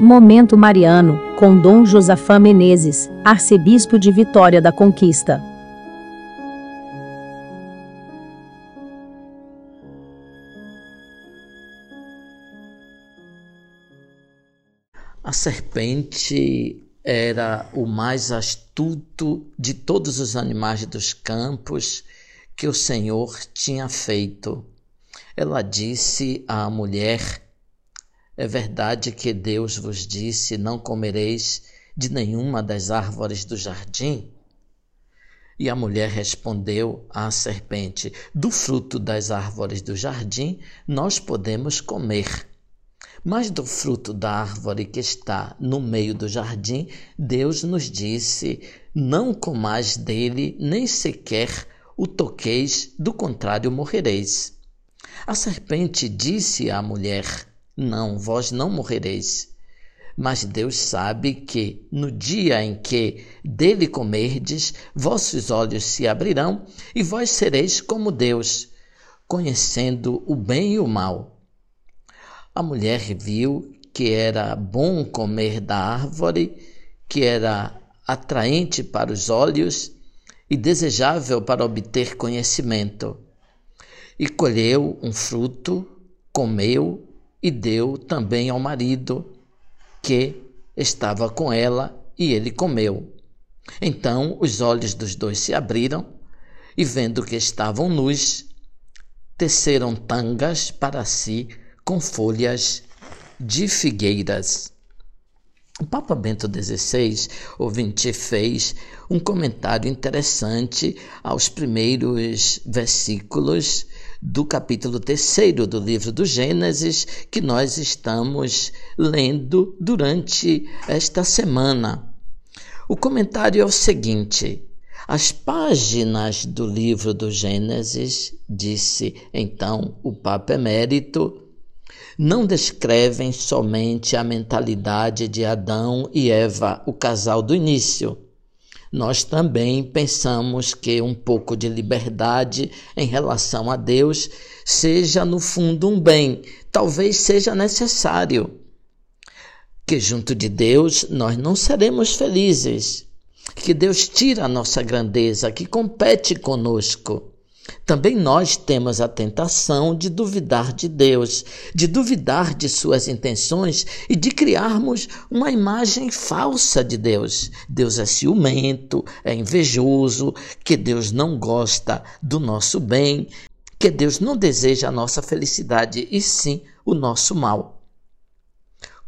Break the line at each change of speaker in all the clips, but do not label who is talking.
Momento Mariano, com Dom Josafá Menezes, arcebispo de Vitória da Conquista.
A serpente era o mais astuto de todos os animais dos campos que o Senhor tinha feito. Ela disse à mulher: é verdade que Deus vos disse: Não comereis de nenhuma das árvores do jardim? E a mulher respondeu à serpente: Do fruto das árvores do jardim nós podemos comer. Mas do fruto da árvore que está no meio do jardim, Deus nos disse: Não comais dele, nem sequer o toqueis, do contrário morrereis. A serpente disse à mulher: não, vós não morrereis. Mas Deus sabe que, no dia em que dele comerdes, vossos olhos se abrirão e vós sereis como Deus, conhecendo o bem e o mal. A mulher viu que era bom comer da árvore, que era atraente para os olhos e desejável para obter conhecimento. E colheu um fruto, comeu e deu também ao marido que estava com ela, e ele comeu. Então os olhos dos dois se abriram, e vendo que estavam nus, teceram tangas para si com folhas de figueiras. O Papa Bento XVI, ouvinte, fez um comentário interessante aos primeiros versículos do capítulo 3 do livro do Gênesis, que nós estamos lendo durante esta semana. O comentário é o seguinte: as páginas do livro do Gênesis, disse então o Papa Emérito, não descrevem somente a mentalidade de Adão e Eva, o casal do início nós também pensamos que um pouco de liberdade em relação a Deus seja, no fundo, um bem, talvez seja necessário. Que junto de Deus nós não seremos felizes, que Deus tira a nossa grandeza, que compete conosco. Também nós temos a tentação de duvidar de Deus, de duvidar de suas intenções e de criarmos uma imagem falsa de Deus. Deus é ciumento, é invejoso, que Deus não gosta do nosso bem, que Deus não deseja a nossa felicidade e sim o nosso mal.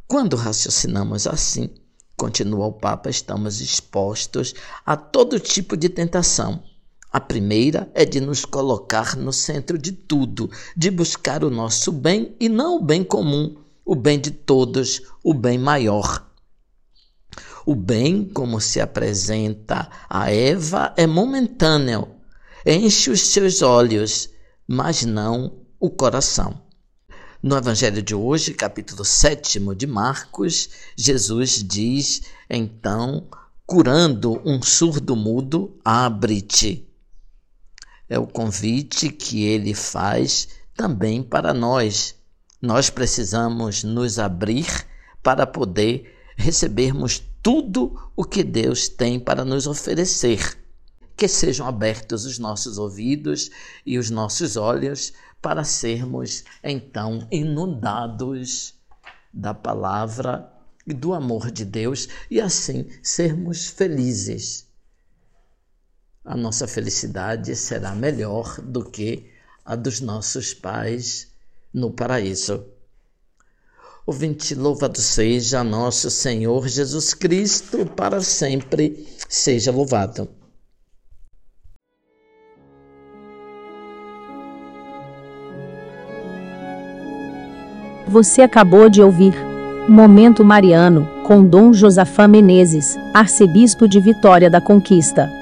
Quando raciocinamos assim, continua o Papa, estamos expostos a todo tipo de tentação a primeira é de nos colocar no centro de tudo, de buscar o nosso bem e não o bem comum, o bem de todos, o bem maior. O bem, como se apresenta a Eva, é momentâneo, enche os seus olhos, mas não o coração. No Evangelho de hoje, capítulo 7 de Marcos, Jesus diz, então, curando um surdo mudo, abre-te é o convite que ele faz também para nós. Nós precisamos nos abrir para poder recebermos tudo o que Deus tem para nos oferecer. Que sejam abertos os nossos ouvidos e os nossos olhos para sermos então inundados da palavra e do amor de Deus e assim sermos felizes a nossa felicidade será melhor do que a dos nossos pais no paraíso. Ouvinte, louvado seja nosso Senhor Jesus Cristo, para sempre seja louvado.
Você acabou de ouvir Momento Mariano, com Dom Josafá Menezes, arcebispo de Vitória da Conquista.